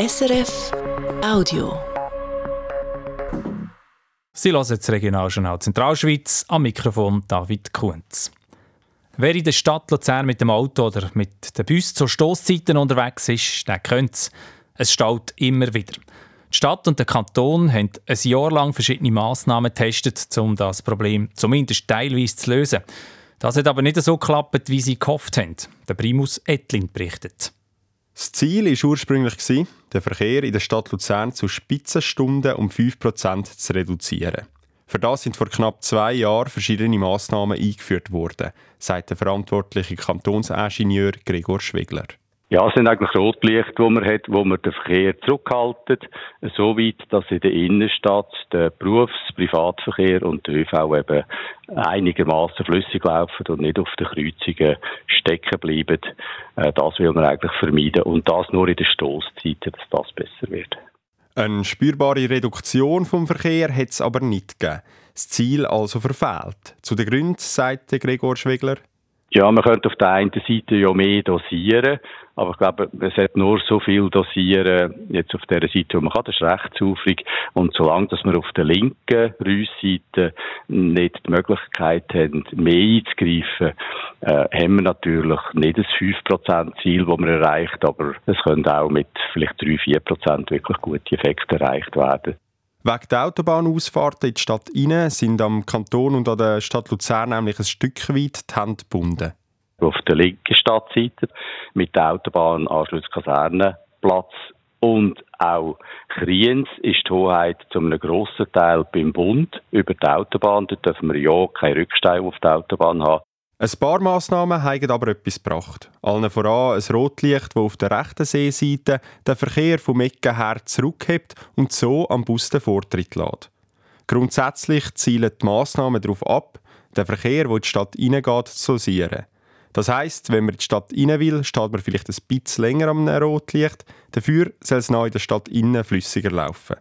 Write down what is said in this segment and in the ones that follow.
SRF Audio. Sie hören das Regionaljournal Zentralschweiz am Mikrofon David Kunz. Wer in der Stadt Luzern mit dem Auto oder mit dem Bus zur Stoßzeiten unterwegs ist, der kennt es. Es staut immer wieder. Die Stadt und der Kanton haben ein Jahr lang verschiedene Massnahmen getestet, um das Problem zumindest teilweise zu lösen. Das hat aber nicht so geklappt, wie sie gehofft haben. Der Primus Etlin berichtet. Das Ziel war ursprünglich, den Verkehr in der Stadt Luzern zu Spitzenstunden um 5% zu reduzieren. Für das sind vor knapp zwei Jahren verschiedene Massnahmen eingeführt worden, sagt der verantwortliche Kantonsingenieur Gregor Schwegler. Ja, es sind eigentlich Rotlichter, die man hat, wo man den Verkehr zurückhaltet, so weit, dass in der Innenstadt der Berufs-, Privatverkehr und der ÖV eben einigermaßen flüssig laufen und nicht auf den Kreuzungen stecken bleiben. Äh, das will man eigentlich vermeiden und das nur in den Stoßzeiten, dass das besser wird. Eine spürbare Reduktion vom Verkehr hat es aber nicht gegeben. Das Ziel also verfehlt. Zu den Gründen, sagt Gregor Schwegler. Ja, man könnte auf der einen Seite ja mehr dosieren, aber ich glaube, es hat nur so viel dosieren, jetzt auf der Seite, wo man kann, das ist rechtsaufrig. Und solange, dass wir auf der linken Rüssseite nicht die Möglichkeit haben, mehr einzugreifen, äh, haben wir natürlich nicht das 5%-Ziel, das man erreicht, aber es können auch mit vielleicht 3-4% wirklich gute Effekte erreicht werden. Wegen der Autobahnausfahrten in die Stadt rein sind am Kanton und an der Stadt Luzern nämlich ein Stück weit die Hände gebunden. Auf der linken Stadtseite mit der Autobahnanschluss Kasernenplatz und auch Kriens ist die Hoheit zu einem grossen Teil beim Bund über die Autobahn. Dort dürfen wir ja keine Rückstau auf der Autobahn haben. Ein paar Massnahmen haben aber etwas gebracht. Allen voran ein Rotlicht, das auf der rechten Seeseite den Verkehr vom Ecken her zurückhebt und so am Bus den Vortritt lässt. Grundsätzlich zielen die Massnahmen darauf ab, den Verkehr, der in die Stadt hineingeht, zu dosieren. Das heisst, wenn man in die Stadt rein will, steht man vielleicht ein bisschen länger am Rotlicht, dafür soll es neu in der Stadt innen flüssiger laufen.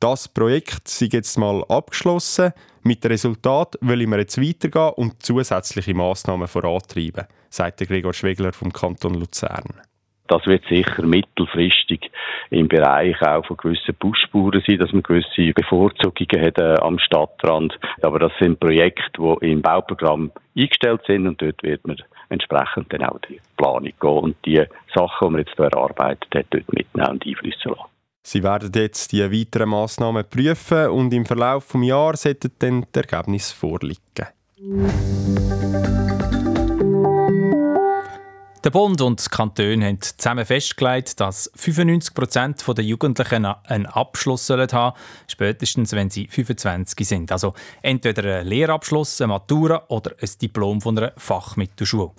Das Projekt ist jetzt mal abgeschlossen. Mit dem Resultat wollen wir jetzt weitergehen und zusätzliche Massnahmen vorantreiben, sagt Gregor Schwegler vom Kanton Luzern. Das wird sicher mittelfristig im Bereich auch von gewissen Busspuren sein, dass man gewisse Bevorzugungen hat äh, am Stadtrand. Aber das sind Projekte, die im Bauprogramm eingestellt sind und dort wird man entsprechend dann auch die Planung gehen und die Sachen, die man jetzt erarbeitet hat, dort mitnehmen und einfließen lassen. Sie werden jetzt die weiteren Massnahmen prüfen und im Verlauf des Jahres sollten dann die Ergebnisse vorliegen. Der Bund und die Kantone haben zusammen festgelegt, dass 95 Prozent der Jugendlichen einen Abschluss haben sollen spätestens wenn sie 25 sind. Also entweder einen Lehrabschluss, eine Matura oder ein Diplom von einer Fachmittelschule.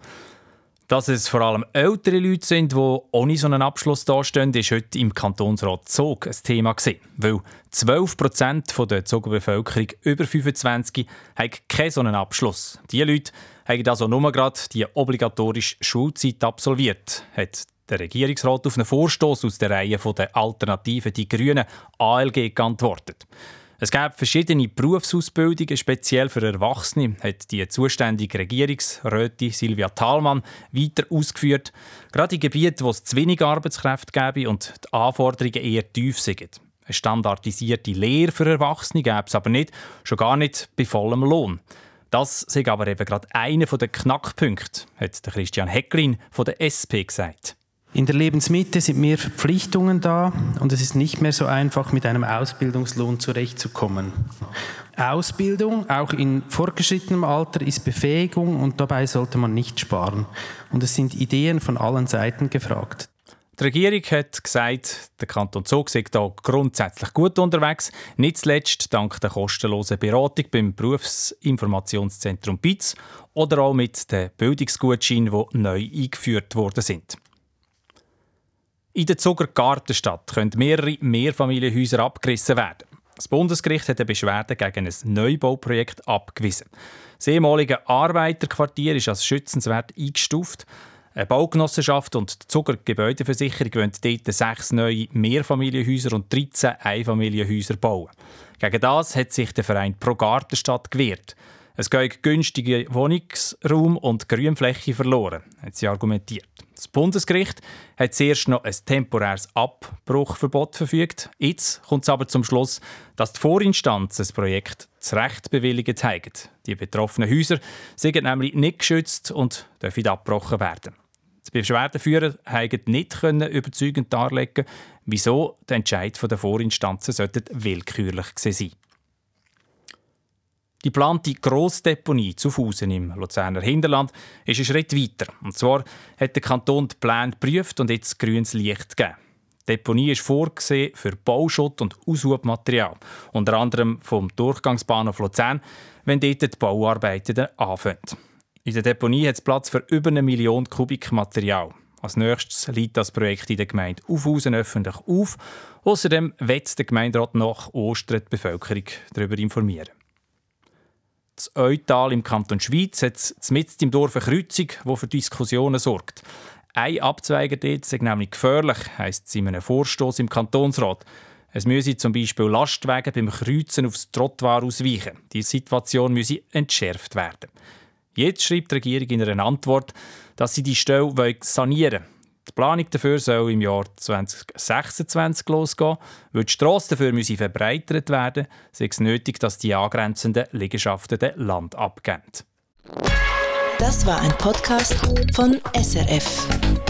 Dass es vor allem ältere Leute sind, die ohne so einen Abschluss dastehen, ist heute im Kantonsrat Zog ein Thema gewesen. Weil 12 Prozent der Zoger Bevölkerung über 25 haben keinen so einen Abschluss. Diese Leute haben also nur gerade die obligatorische Schulzeit absolviert, hat der Regierungsrat auf einen Vorstoß aus der Reihe der Alternativen Die Grünen ALG geantwortet. Es gab verschiedene Berufsausbildungen, speziell für Erwachsene, hat die zuständige Regierungsrätin Silvia Thalmann weiter ausgeführt. Gerade in Gebieten, wo es zu wenig Arbeitskräfte gäbe und die Anforderungen eher tief sind. Eine standardisierte Lehre für Erwachsene gäbe es aber nicht, schon gar nicht bei vollem Lohn. Das ist aber eben gerade einer der Knackpunkte, hat Christian Hecklin von der SP gesagt. In der Lebensmitte sind mehr Verpflichtungen da und es ist nicht mehr so einfach, mit einem Ausbildungslohn zurechtzukommen. Ausbildung, auch in fortgeschrittenem Alter, ist Befähigung und dabei sollte man nicht sparen. Und es sind Ideen von allen Seiten gefragt. Die Regierung hat gesagt, der Kanton Zug sei hier grundsätzlich gut unterwegs, nicht zuletzt dank der kostenlosen Beratung beim Berufsinformationszentrum BITS oder auch mit den Bildungsgutscheinen, die neu eingeführt worden sind. In der Zuger Gartenstadt können mehrere Mehrfamilienhäuser abgerissen werden. Das Bundesgericht hat eine Beschwerde gegen ein Neubauprojekt abgewiesen. Das ehemalige Arbeiterquartier ist als schützenswert eingestuft. Eine Baugenossenschaft und die Zuger Gebäudeversicherung wollen dort sechs neue Mehrfamilienhäuser und 13 Einfamilienhäuser bauen. Gegen das hat sich der Verein Pro Gartenstadt gewehrt. Es geht günstiger Wohnungsraum und Grünfläche verloren, hat sie argumentiert. Das Bundesgericht hat zuerst noch ein temporäres Abbruchverbot verfügt. Jetzt kommt es aber zum Schluss, dass die Vorinstanz das Projekt zu Recht bewilligt haben. Die betroffenen Häuser sind nämlich nicht geschützt und dürfen abgebrochen werden. Die Beschwerdeführer konnten nicht überzeugend darlegen, wieso der Entscheid der Vorinstanzen willkürlich sein die geplante Grossdeponie zu Fusen im Luzerner Hinterland ist ein Schritt weiter. Und zwar hat der Kanton die Pläne geprüft und jetzt grünes Licht gegeben. Die Deponie ist vorgesehen für Bauschutt und Aushubmaterial, unter anderem vom Durchgangsbahnhof Luzern, wenn dort die Bauarbeiten anfangen. In der Deponie hat es Platz für über eine Million Kubik Material. Als nächstes liegt das Projekt in der Gemeinde Aufhausen öffentlich auf. Außerdem wird der Gemeinderat nach Ostern die Bevölkerung darüber informieren. Das Eutal im Kanton Schweiz hat mit im Dorf eine Kreuzung, die für Diskussionen sorgt. Ein Abzweiger dort ist nämlich gefährlich, heisst es in einem Vorstoß im Kantonsrat. Es müsse zum Beispiel Lastwagen beim Kreuzen aufs Trottoir ausweichen. Die Situation müsse entschärft werden. Jetzt schreibt die Regierung in einer Antwort, dass sie die Stelle sanieren will. Planung dafür soll im Jahr 2026 losgehen. Weil die Strasse dafür müsse verbreitert werden, sei es nötig, dass die angrenzenden Liegenschaften das Land abgeben. Das war ein Podcast von SRF.